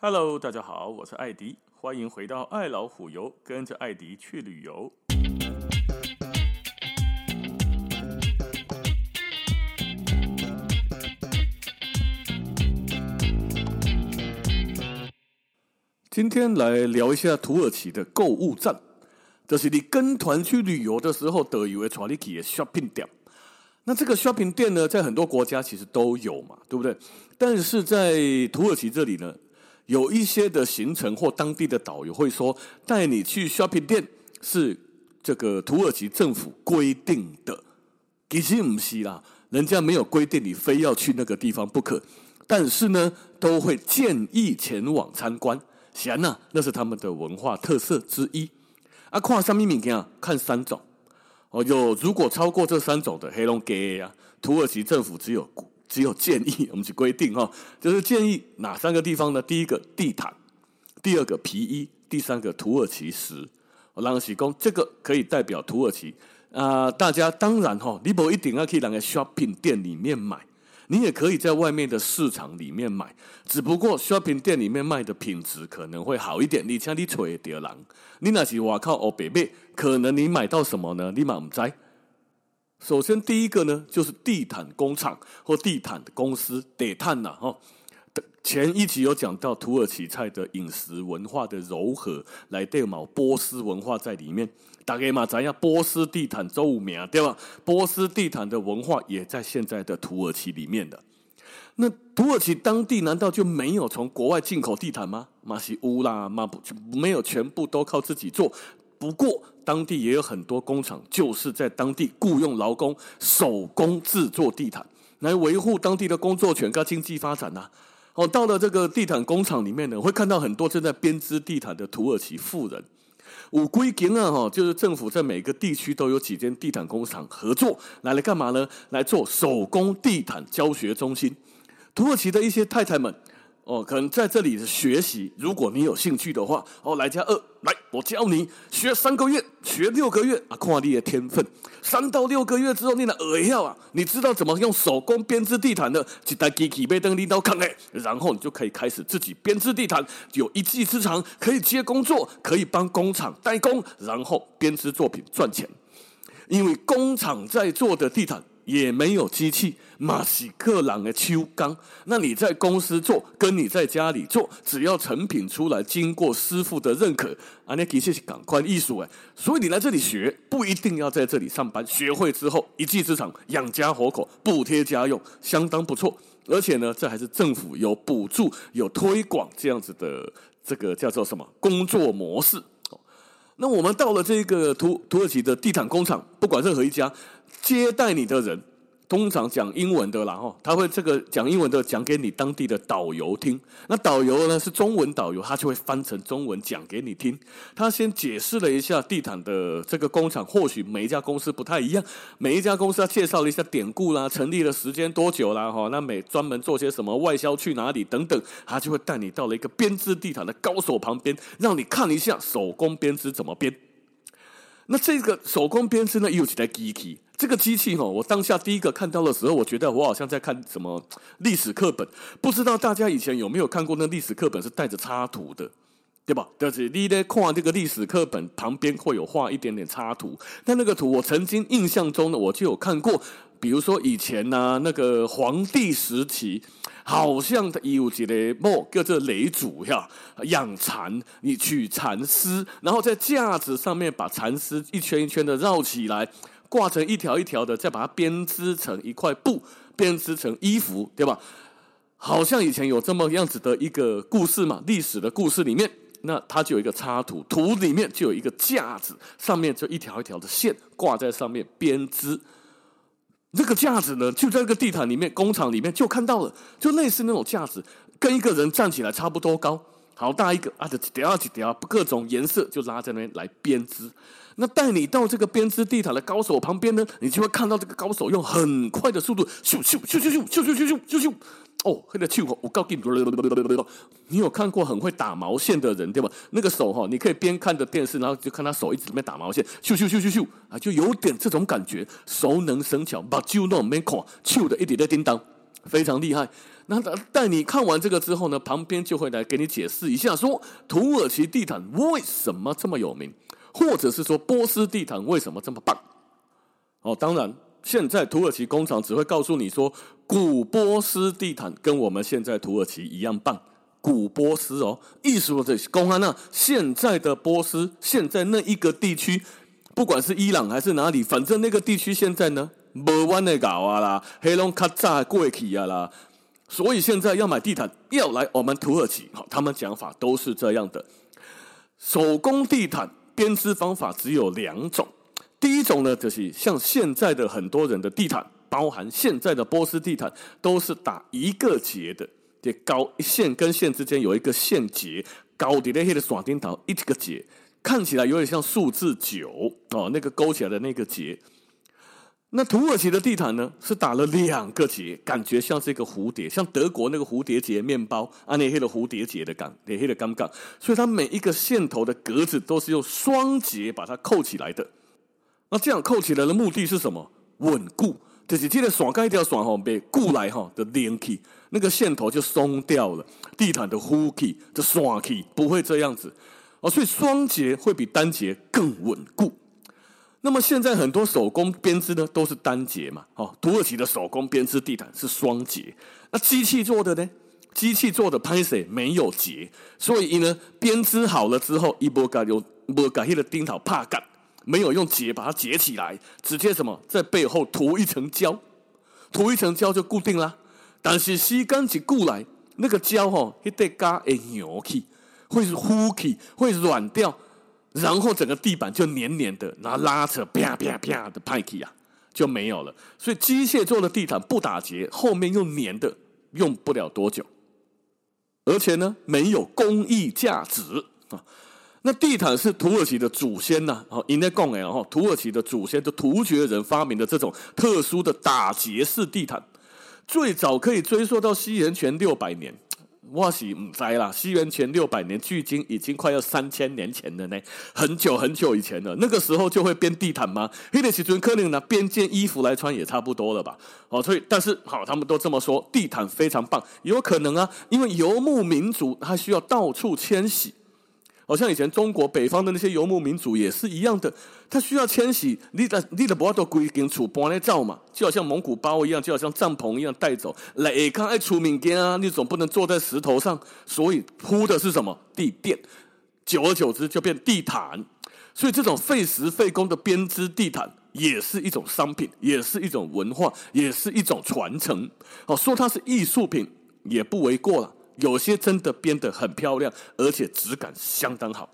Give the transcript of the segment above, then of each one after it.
Hello，大家好，我是艾迪，欢迎回到爱老虎游，跟着艾迪去旅游。今天来聊一下土耳其的购物站，这是你跟团去旅游的时候得以为带你去的 shopping 店。那这个 shopping 店呢，在很多国家其实都有嘛，对不对？但是在土耳其这里呢，有一些的行程或当地的导游会说，带你去 shopping 店是这个土耳其政府规定的，其实不是啦，人家没有规定你非要去那个地方不可，但是呢，都会建议前往参观。行啊，那是他们的文化特色之一。啊，看什么物件？看三种。哦，有如果超过这三种的黑龙给啊，土耳其政府只有。只有建议，我们去规定哈，就是建议哪三个地方呢？第一个地毯，第二个皮衣，第三个土耳其石。我让喜公这个可以代表土耳其啊、呃。大家当然哈，你不一定要去那个 shopping 店里面买，你也可以在外面的市场里面买。只不过 shopping 店里面卖的品质可能会好一点。你像你吹的人，你那是外靠欧北北，可能你买到什么呢？你嘛不知。首先，第一个呢，就是地毯工厂或地毯的公司，地毯呐，哈。前一集有讲到土耳其菜的饮食文化的糅合，来对嘛，波斯文化在里面。大概嘛，咱要波斯地毯周五名，对吧？波斯地毯的文化也在现在的土耳其里面的。那土耳其当地难道就没有从国外进口地毯吗？马西乌啦，马不没有全部都靠自己做。不过，当地也有很多工厂，就是在当地雇佣劳工手工制作地毯，来维护当地的工作权跟经济发展呐、哦，到了这个地毯工厂里面呢，会看到很多正在编织地毯的土耳其妇人。五规定啊，哈，就是政府在每个地区都有几间地毯工厂合作，来来干嘛呢？来做手工地毯教学中心。土耳其的一些太太们。哦，可能在这里学习，如果你有兴趣的话，哦，来加二，来，我教你学三个月，学六个月啊，看你的天分。三到六个月之后，你的耳要啊，你知道怎么用手工编织地毯的，一台机器被登你都看哎，然后你就可以开始自己编织地毯，有一技之长，可以接工作，可以帮工厂代工，然后编织作品赚钱，因为工厂在做的地毯。也没有机器，马西克朗的秋钢。那你在公司做，跟你在家里做，只要成品出来，经过师傅的认可，啊，那其实是赶快艺术哎。所以你来这里学，不一定要在这里上班。学会之后，一技之长，养家活口，补贴家用，相当不错。而且呢，这还是政府有补助、有推广这样子的这个叫做什么工作模式。那我们到了这个土土耳其的地毯工厂，不管任何一家。接待你的人通常讲英文的啦，哈，他会这个讲英文的讲给你当地的导游听。那导游呢是中文导游，他就会翻成中文讲给你听。他先解释了一下地毯的这个工厂，或许每一家公司不太一样，每一家公司他介绍了一下典故啦，成立的时间多久啦，哈，那每专门做些什么，外销去哪里等等，他就会带你到了一个编织地毯的高手旁边，让你看一下手工编织怎么编。那这个手工编织呢，又有几台机器。这个机器哦，我当下第一个看到的时候，我觉得我好像在看什么历史课本。不知道大家以前有没有看过那历史课本是带着插图的，对吧？就是你在看这个历史课本旁边会有画一点点插图。但那个图我曾经印象中呢，我就有看过。比如说以前呢、啊，那个皇帝时期，好像有几个莫叫做雷主呀，养蚕，你取蚕丝，然后在架子上面把蚕丝一圈一圈的绕起来。挂成一条一条的，再把它编织成一块布，编织成衣服，对吧？好像以前有这么样子的一个故事嘛，历史的故事里面，那它就有一个插图，图里面就有一个架子，上面就一条一条的线挂在上面编织。这个架子呢，就在这个地毯里面，工厂里面就看到了，就类似那种架子，跟一个人站起来差不多高，好大一个啊，就几条几条，各种颜色就拉在那边来编织。那带你到这个编织地毯的高手旁边呢，你就会看到这个高手用很快的速度咻咻咻咻咻咻咻咻咻咻，哦，那个咻，我告诉你，你有看过很会打毛线的人对吧？那个手哈，你可以边看着电视，然后就看他手一直在那边打毛线，咻咻咻咻咻啊，就有点这种感觉，熟能生巧，把揪弄没看，咻的一点在叮当。非常厉害。那带你看完这个之后呢，旁边就会来给你解释一下，说土耳其地毯为什么这么有名，或者是说波斯地毯为什么这么棒。哦，当然，现在土耳其工厂只会告诉你说，古波斯地毯跟我们现在土耳其一样棒。古波斯哦，意思是公安那现在的波斯，现在那一个地区，不管是伊朗还是哪里，反正那个地区现在呢，没完的搞啊啦，黑龙卡扎过去啊啦，所以现在要买地毯，要来我们土耳其，好，他们讲法都是这样的。手工地毯编织方法只有两种，第一种呢，就是像现在的很多人的地毯，包含现在的波斯地毯，都是打一个结的。这高线跟线之间有一个线结，高的那些的耍钉头一个结，看起来有点像数字九哦，那个勾起来的那个结。那土耳其的地毯呢，是打了两个结，感觉像是一个蝴蝶，像德国那个蝴蝶结面包啊，那黑的蝴蝶结的感，那黑的感觉。所以它每一个线头的格子都是用双结把它扣起来的。那这样扣起来的目的是什么？稳固。就是这个线盖条线吼被固来吼的连起，那个线头就松掉了，地毯的呼气的刷气不会这样子哦，所以双节会比单节更稳固。那么现在很多手工编织呢都是单节嘛，哦，土耳其的手工编织地毯是双节，那机器做的呢？机器做的拍摄没有结，所以呢编织好了之后，一波嘎有波嘎迄个钉头怕干。没有用结把它结起来，直接什么在背后涂一层胶，涂一层胶就固定了。但是吸干起固来，那个胶哈一得嘎会扭起，会是呼起，会软掉，然后整个地板就黏黏的，然后拉扯啪啪啪的拍起啊，就没有了。所以机械做的地毯不打结，后面又黏的，用不了多久，而且呢没有工艺价值啊。那地毯是土耳其的祖先呐，哦，应该讲哎，土耳其的祖先的突厥人发明的这种特殊的打结式地毯，最早可以追溯到西元前六百年。我是唔知啦，西元前六百年，距今已经快要三千年前了呢，很久很久以前了。那个时候就会编地毯吗？黑的时阵可能拿编件衣服来穿也差不多了吧？哦，所以但是好，他们都这么说，地毯非常棒，有可能啊，因为游牧民族他需要到处迁徙。好像以前中国北方的那些游牧民族也是一样的，他需要迁徙，你的你的不要都归根厝搬来造嘛，就好像蒙古包一样，就好像帐篷一样带走。来看爱出民间啊，你总不能坐在石头上，所以铺的是什么地垫？久而久之就变地毯。所以这种费时费工的编织地毯也是一种商品，也是一种文化，也是一种传承。哦，说它是艺术品也不为过了。有些真的编得很漂亮，而且质感相当好。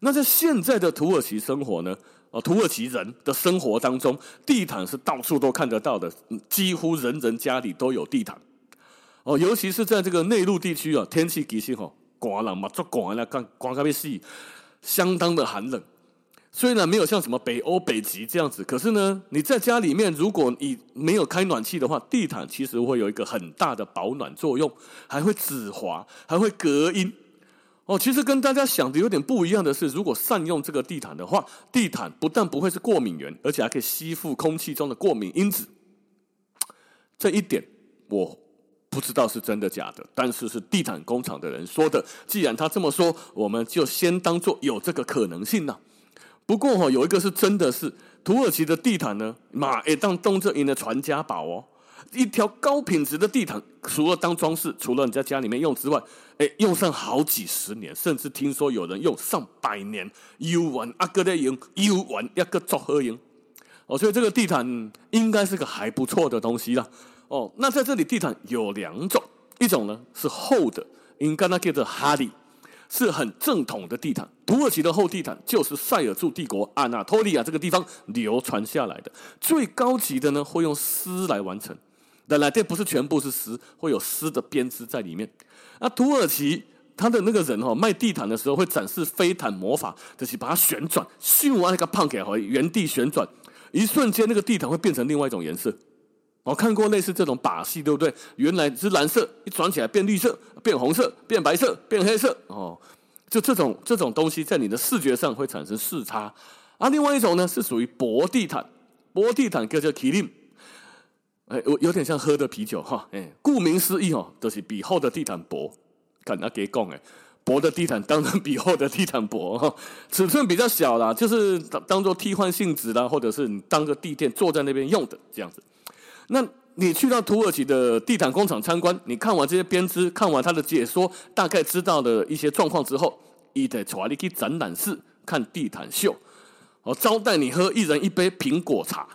那在现在的土耳其生活呢？哦，土耳其人的生活当中，地毯是到处都看得到的，几乎人人家里都有地毯。哦，尤其是在这个内陆地区啊，天气其实吼，寒冷嘛，做寒了，干干个要死，相当的寒冷。虽然没有像什么北欧北极这样子，可是呢，你在家里面，如果你没有开暖气的话，地毯其实会有一个很大的保暖作用，还会止滑，还会隔音。哦，其实跟大家想的有点不一样的是，如果善用这个地毯的话，地毯不但不会是过敏源，而且还可以吸附空气中的过敏因子。这一点我不知道是真的假的，但是是地毯工厂的人说的。既然他这么说，我们就先当做有这个可能性呢。不过哈，有一个是真的是土耳其的地毯呢，马诶当东正营的传家宝哦。一条高品质的地毯，除了当装饰，除了你在家里面用之外，诶，用上好几十年，甚至听说有人用上百年，又玩阿哥的用，又玩一个作合用。哦，所以这个地毯应该是个还不错的东西啦。哦，那在这里地毯有两种，一种呢是厚的，应该那叫做哈利。是很正统的地毯，土耳其的厚地毯就是塞尔柱帝国阿纳托利亚这个地方流传下来的。最高级的呢，会用丝来完成，当然这不是全部是丝，会有丝的编织在里面。那土耳其他的那个人哈卖地毯的时候会展示飞毯魔法，就是把它旋转，咻完那个胖给回原地旋转，一瞬间那个地毯会变成另外一种颜色。我看过类似这种把戏，对不对？原来是蓝色，一转起来变绿色，变红色，变白色，变黑色。哦，就这种这种东西，在你的视觉上会产生视差。啊，另外一种呢，是属于薄地毯，薄地毯叫做 kilim。哎，我有点像喝的啤酒哈，哎，顾名思义哦，就是比厚的地毯薄。看他给讲哎，薄的地毯当然比厚的地毯薄哈，尺寸比较小啦，就是当当做替换性质啦，或者是你当个地垫坐在那边用的这样子。那你去到土耳其的地毯工厂参观，你看完这些编织，看完他的解说，大概知道的一些状况之后，一得带你去展览室看地毯秀，哦，招待你喝一人一杯苹果茶。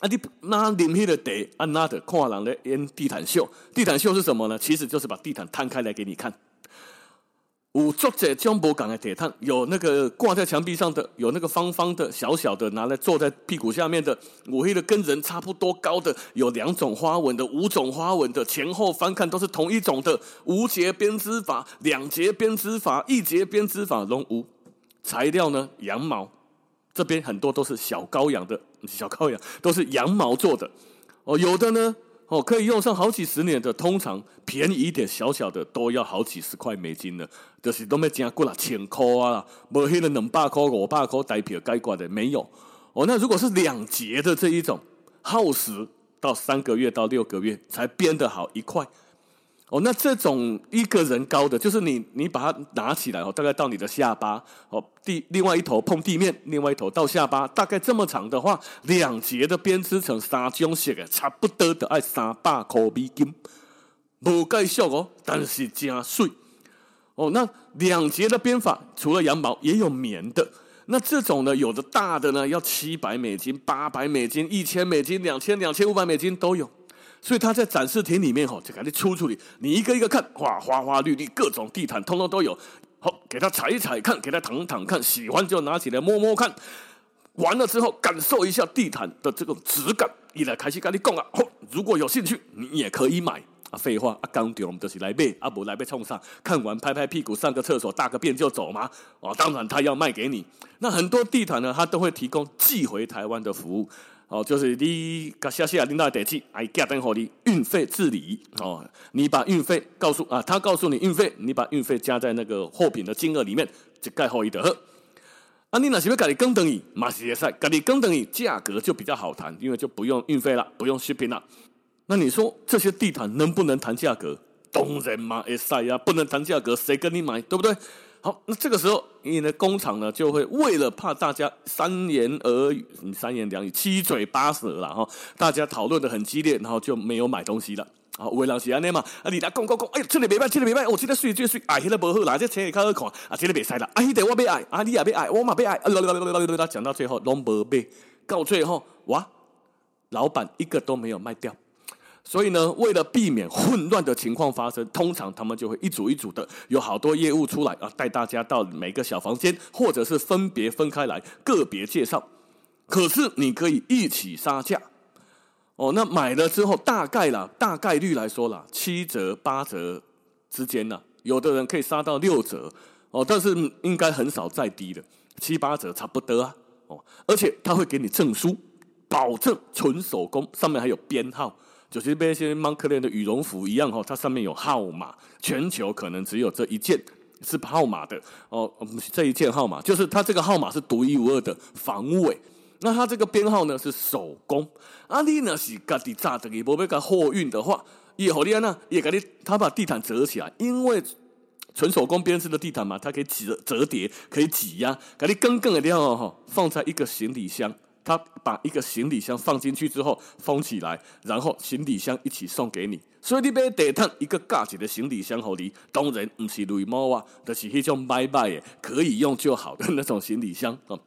啊，你那里面的得啊，那的看人的演地毯秀。地毯秀是什么呢？其实就是把地毯摊开来给你看。有作者江博港的铁毯，有那个挂在墙壁上的，有那个方方的、小小的，拿来坐在屁股下面的。我黑的跟人差不多高的，有两种花纹的，五种花纹的，前后翻看都是同一种的。无节编织法、两节编织法、一节编织法，龙无材料呢？羊毛。这边很多都是小羔羊的，小羔羊都是羊毛做的哦。有的呢，哦，可以用上好几十年的，通常便宜一点，小小的都要好几十块美金呢。就是都没加过了，千块啊，没黑了两百块、五百块代表该挂的没有哦。那如果是两节的这一种，耗时到三个月到六个月才编得好一块。哦，那这种一个人高的，就是你，你把它拿起来哦，大概到你的下巴哦，地另外一头碰地面，另外一头到下巴，大概这么长的话，两节的编织成三种色的，差不多的爱三百块美金，不介俗哦，但是真水哦。那两节的编法，除了羊毛，也有棉的。那这种呢，有的大的呢，要七百美金、八百美金、一千美金、两千、两千五百美金都有。所以他在展示厅里面吼，就给你出出去，你一个一个看，哇，花花绿绿，各种地毯通通都有。好，给他踩一踩看，给他躺躺看，喜欢就拿起来摸摸看。完了之后，感受一下地毯的这种质感。一来开始跟你讲啊，如果有兴趣，你也可以买。啊，废话，啊，刚丢我们就是来背，啊，不来背冲上，看完拍拍屁股，上个厕所，大个便就走吗？哦，当然他要卖给你。那很多地毯呢，他都会提供寄回台湾的服务。哦，就是你个消息啊，领导得记，哎，加登好你运费自理哦。你把运费告诉啊，他告诉你运费，你把运费加在那个货品的金额里面，就盖好一的。啊，你那是不是跟你更等于马西耶赛，跟你更等于价格就比较好谈，因为就不用运费了，不用 shipping 了。那你说这些地毯能不能谈价格？当然嘛，哎赛呀，不能谈价格，谁跟你买，对不对？好，那这个时候，你的工厂呢，就会为了怕大家三言而语，你三言两语，七嘴八舌了哈，大家讨论得很激烈，然后就没有买东西了。啊，为了是安尼嘛，啊，你来讲讲讲，哎，这里没卖，这里没卖，我这个水最水，哎，那个不好啦，这车也较好看，啊，这里别塞了，啊，你得我别爱，啊，你也别爱，我嘛别爱，啊，讲到最后拢无卖，到最后哇，老板一个都没有卖掉。所以呢，为了避免混乱的情况发生，通常他们就会一组一组的，有好多业务出来啊，带大家到每个小房间，或者是分别分开来个别介绍。可是你可以一起杀价哦。那买了之后，大概啦，大概率来说啦，七折八折之间呢，有的人可以杀到六折哦，但是应该很少再低的，七八折差不多啊哦。而且他会给你证书，保证纯手工，上面还有编号。就是跟一些蒙克莱的羽绒服一样哈，它上面有号码，全球可能只有这一件是号码的哦。这一件号码就是它这个号码是独一无二的防伪。那它这个编号呢是手工。啊，你呢是家己炸的，你不被它货运的话，也好厉害呢。也给你，他把地毯折起来，因为纯手工编织的地毯嘛，它可以折折叠，可以挤压，给你更更的地方哈，放在一个行李箱。他把一个行李箱放进去之后封起来，然后行李箱一起送给你。所以你买地毯一个价钱的行李箱给你，当然不是雷猫啊，就是那种买卖的可以用就好的那种行李箱啊。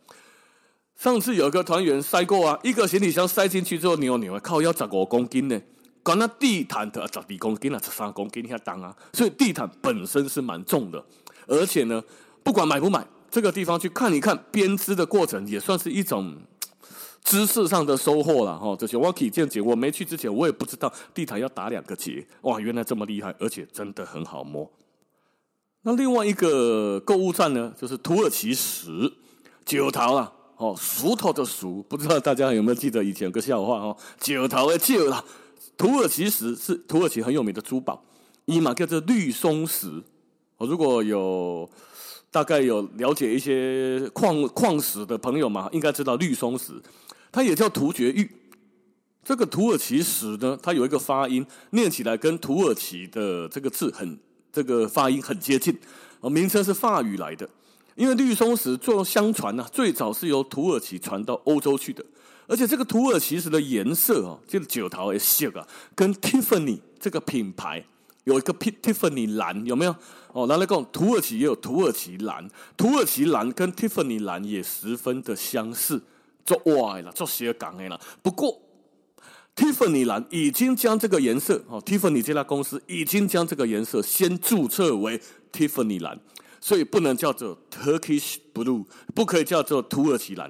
上次有个团员塞过啊，一个行李箱塞进去之后，扭扭靠要十五公斤呢，管那地毯的十二公斤啊，十三公斤遐重啊，所以地毯本身是蛮重的。而且呢，不管买不买，这个地方去看一看编织的过程，也算是一种。知识上的收获了哈，这些我可以见解。我没去之前，我也不知道地毯要打两个结，哇，原来这么厉害，而且真的很好摸。那另外一个购物站呢，就是土耳其石九桃啊，哦，石头的石，不知道大家有没有记得以前有个笑话哦，九桃的九啦，土耳其石是土耳其很有名的珠宝，伊玛叫做绿松石。哦，如果有大概有了解一些矿矿石的朋友嘛，应该知道绿松石。它也叫突厥玉，这个土耳其石呢，它有一个发音，念起来跟土耳其的这个字很，这个发音很接近。哦，名称是法语来的。因为绿松石做相传呢、啊，最早是由土耳其传到欧洲去的。而且这个土耳其石的颜色哦，这个九桃的色啊，跟 Tiffany 这个品牌有一个 Tiffany 蓝有没有？哦，拿来讲，土耳其也有土耳其蓝，土耳其蓝跟 Tiffany 蓝也十分的相似。做歪了，做斜杠的了。不过，Tiffany 蓝已经将这个颜色哦，Tiffany 这家公司已经将这个颜色先注册为 Tiffany 蓝，所以不能叫做 Turkish Blue，不可以叫做土耳其蓝。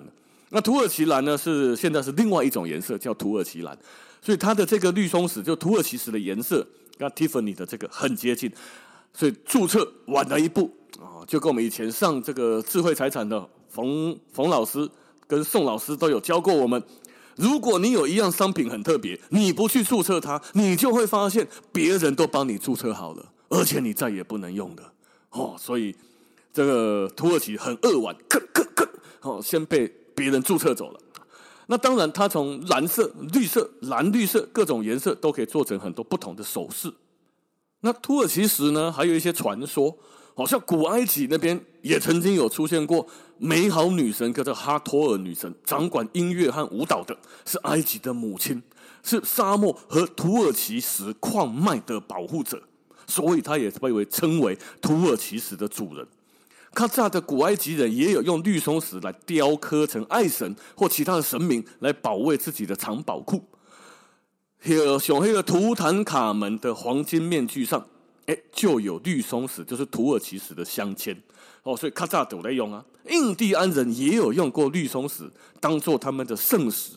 那土耳其蓝呢，是现在是另外一种颜色，叫土耳其蓝。所以它的这个绿松石，就土耳其石的颜色，跟 Tiffany 的这个很接近。所以注册晚了一步啊，就跟我们以前上这个智慧财产的冯冯老师。跟宋老师都有教过我们，如果你有一样商品很特别，你不去注册它，你就会发现别人都帮你注册好了，而且你再也不能用了。哦，所以这个土耳其很扼腕，咳咳咳，哦，先被别人注册走了。那当然，它从蓝色、绿色、蓝绿色各种颜色都可以做成很多不同的首饰。那土耳其石呢，还有一些传说。好像古埃及那边也曾经有出现过美好女神，叫做哈托尔女神，掌管音乐和舞蹈的，是埃及的母亲，是沙漠和土耳其石矿脉的保护者，所以她也被为称为土耳其石的主人。卡扎的古埃及人也有用绿松石来雕刻成爱神或其他的神明，来保卫自己的藏宝库。有小黑的图坦卡门的黄金面具上。哎，就有绿松石，就是土耳其石的镶嵌哦，所以卡扎都在用啊。印第安人也有用过绿松石当做他们的圣石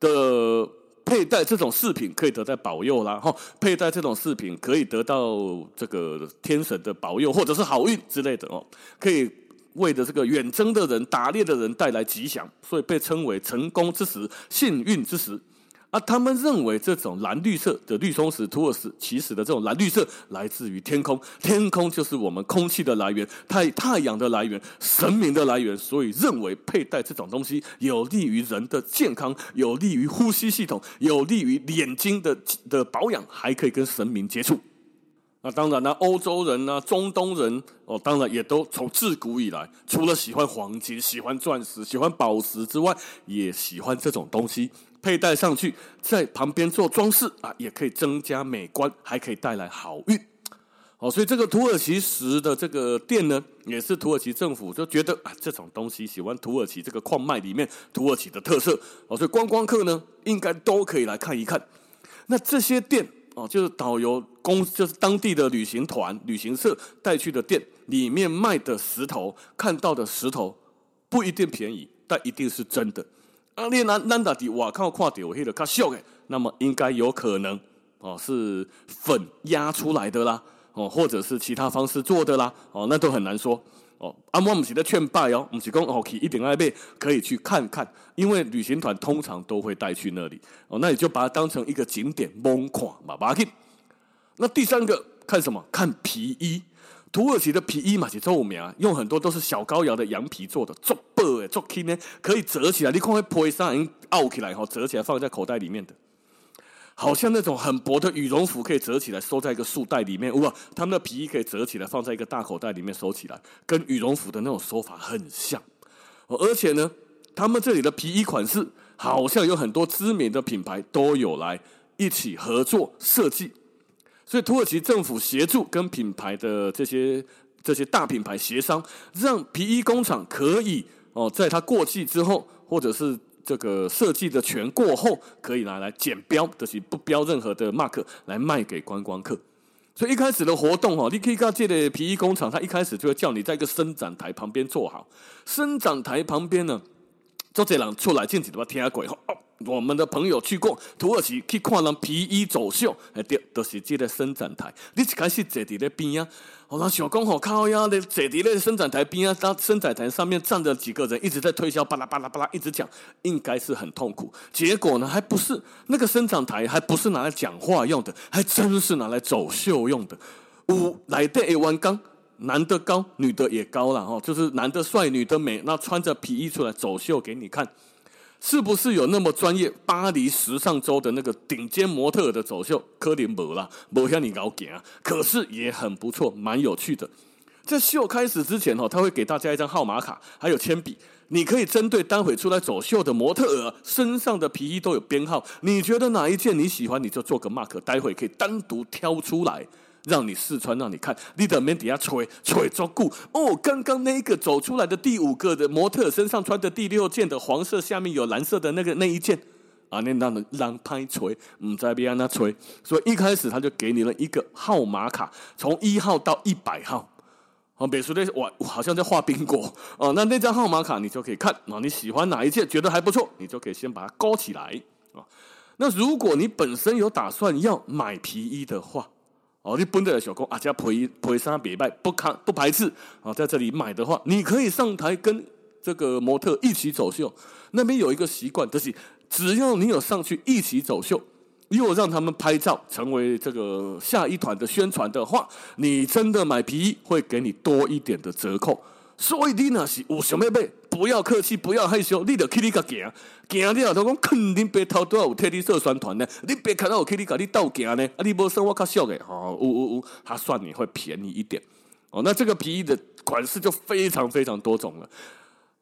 的佩戴，这种饰品可以得到保佑啦。哈，佩戴这种饰品可以得到这个天神的保佑，或者是好运之类的哦，可以为的这个远征的人、打猎的人带来吉祥，所以被称为成功之石、幸运之石。啊，他们认为这种蓝绿色的绿松石，土耳其石的这种蓝绿色来自于天空，天空就是我们空气的来源，太太阳的来源，神明的来源，所以认为佩戴这种东西有利于人的健康，有利于呼吸系统，有利于眼睛的的保养，还可以跟神明接触。那当然呢，欧洲人呢，中东人哦，当然也都从自古以来，除了喜欢黄金、喜欢钻石、喜欢宝石之外，也喜欢这种东西。佩戴上去，在旁边做装饰啊，也可以增加美观，还可以带来好运。哦，所以这个土耳其石的这个店呢，也是土耳其政府就觉得啊，这种东西喜欢土耳其这个矿脉里面土耳其的特色哦，所以观光客呢，应该都可以来看一看。那这些店哦，就是导游公，就是当地的旅行团、旅行社带去的店里面卖的石头，看到的石头不一定便宜，但一定是真的。啊，你那难道的我靠看到黑的较俗诶，那么应该有可能哦，是粉压出来的啦，哦，或者是其他方式做的啦，哦，那都很难说哦。阿莫姆是在劝败哦，不是讲哦，去一定爱买，可以去看看，因为旅行团通常都会带去那里哦，那你就把它当成一个景点，猛看嘛，把它去。那第三个看什么？看皮衣。土耳其的皮衣嘛，是著名，用很多都是小羔羊的羊皮做的，做薄诶，做轻呢，可以折起来。你看那皮衫已经凹起来哈，折起来放在口袋里面的，好像那种很薄的羽绒服可以折起来收在一个束带里面。哇，他们的皮衣可以折起来放在一个大口袋里面收起来，跟羽绒服的那种手法很像。而且呢，他们这里的皮衣款式好像有很多知名的品牌都有来一起合作设计。所以土耳其政府协助跟品牌的这些这些大品牌协商，让皮衣工厂可以哦，在它过季之后，或者是这个设计的全过后，可以拿来检标，就是不标任何的 mark 来卖给观光客。所以一开始的活动哦，你可以看这的皮衣工厂，它一开始就会叫你在一个伸展台旁边坐好，伸展台旁边呢，做这人出来进去的话，听鬼吼。我们的朋友去过土耳其，去看人皮衣走秀，哎，对，都是这个伸展台。你一开始坐在那边啊，我那小公好靠呀，的坐在那伸展台边啊，当伸展台上面站着几个人，一直在推销，巴拉巴拉巴拉，一直讲，应该是很痛苦。结果呢，还不是那个伸展台，还不是拿来讲话用的，还真是拿来走秀用的。五来的一弯杠，男的高，女的也高了哦，就是男的帅，女的美，那穿着皮衣出来走秀给你看。是不是有那么专业？巴黎时尚周的那个顶尖模特的走秀，可能没啦，没像你搞劲啊。可是也很不错，蛮有趣的。在秀开始之前哦，他会给大家一张号码卡，还有铅笔，你可以针对待会出来走秀的模特儿身上的皮衣都有编号，你觉得哪一件你喜欢，你就做个 mark，待会可以单独挑出来。让你试穿，让你看，你的面底下吹吹足久哦。刚刚那个走出来的第五个的模特身上穿的第六件的黄色，下面有蓝色的那个那一件啊，那让人让拍吹，唔在边那吹。所以一开始他就给你了一个号码卡，从一号到一百号。啊，别说的哇，好像在画宾果哦。那那张号码卡你就可以看啊，你喜欢哪一件，觉得还不错，你就可以先把它勾起来啊。那如果你本身有打算要买皮衣的话，哦，你本地的小工啊，加陪陪衫别拜，不看不排斥啊，在这里买的话，你可以上台跟这个模特一起走秀。那边有一个习惯，就是只要你有上去一起走秀，又让他们拍照，成为这个下一团的宣传的话，你真的买皮衣会给你多一点的折扣。所以你那是有想要买，不要客气，不要害羞，你就去你个行，行了头讲肯定白头都有替你做宣传呢。你别看到我去你家你倒行呢，啊你无算我较俗的，哦，呜呜呜，他算你会便宜一点。哦，那这个皮衣的款式就非常非常多种了。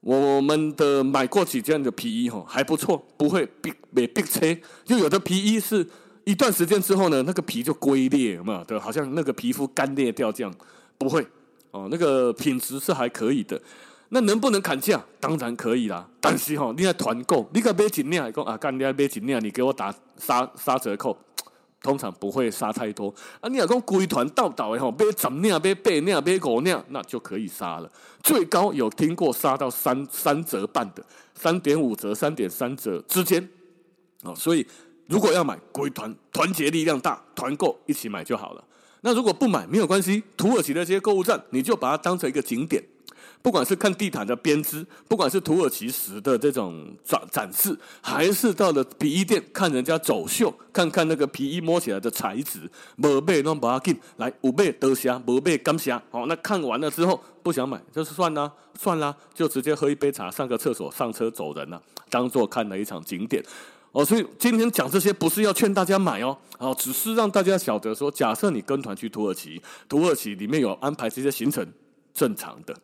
我们的买过几件的皮衣哈，还不错，不会逼没逼车。就有的皮衣是一段时间之后呢，那个皮就龟裂嘛，对，好像那个皮肤干裂掉这样，不会。哦，那个品质是还可以的，那能不能砍价？当然可以啦。但是哈、哦，你要团购，你个买几两，讲啊，干你要买几两，你给我打杀杀折扣，通常不会杀太多。啊，你要讲归团到到的哈，买十两、买八两、买五两，那就可以杀了。最高有听过杀到三三折半的，三点五折、三点三折之间。哦，所以如果要买归团，团结力量大，团购一起买就好了。那如果不买没有关系，土耳其的这些购物站，你就把它当成一个景点，不管是看地毯的编织，不管是土耳其石的这种展展示，还是到了皮衣店看人家走秀，看看那个皮衣摸起来的材质，没买那不要紧，来有买多谢，没买感谢。好，那看完了之后不想买，就是算了，算了，就直接喝一杯茶，上个厕所，上车走人了，当做看了一场景点。哦，所以今天讲这些不是要劝大家买哦，哦，只是让大家晓得说，假设你跟团去土耳其，土耳其里面有安排这些行程，正常的，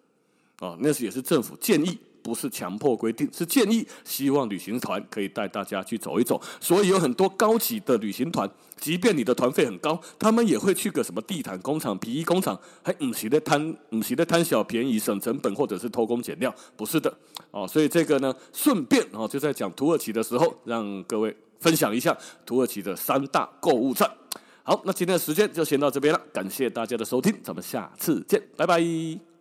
哦，那是也是政府建议。不是强迫规定，是建议，希望旅行团可以带大家去走一走。所以有很多高级的旅行团，即便你的团费很高，他们也会去个什么地毯工厂、皮衣工厂，还唔是在贪，唔是在贪小便宜、省成本，或者是偷工减料，不是的。哦，所以这个呢，顺便哦，就在讲土耳其的时候，让各位分享一下土耳其的三大购物站。好，那今天的时间就先到这边了，感谢大家的收听，咱们下次见，拜拜。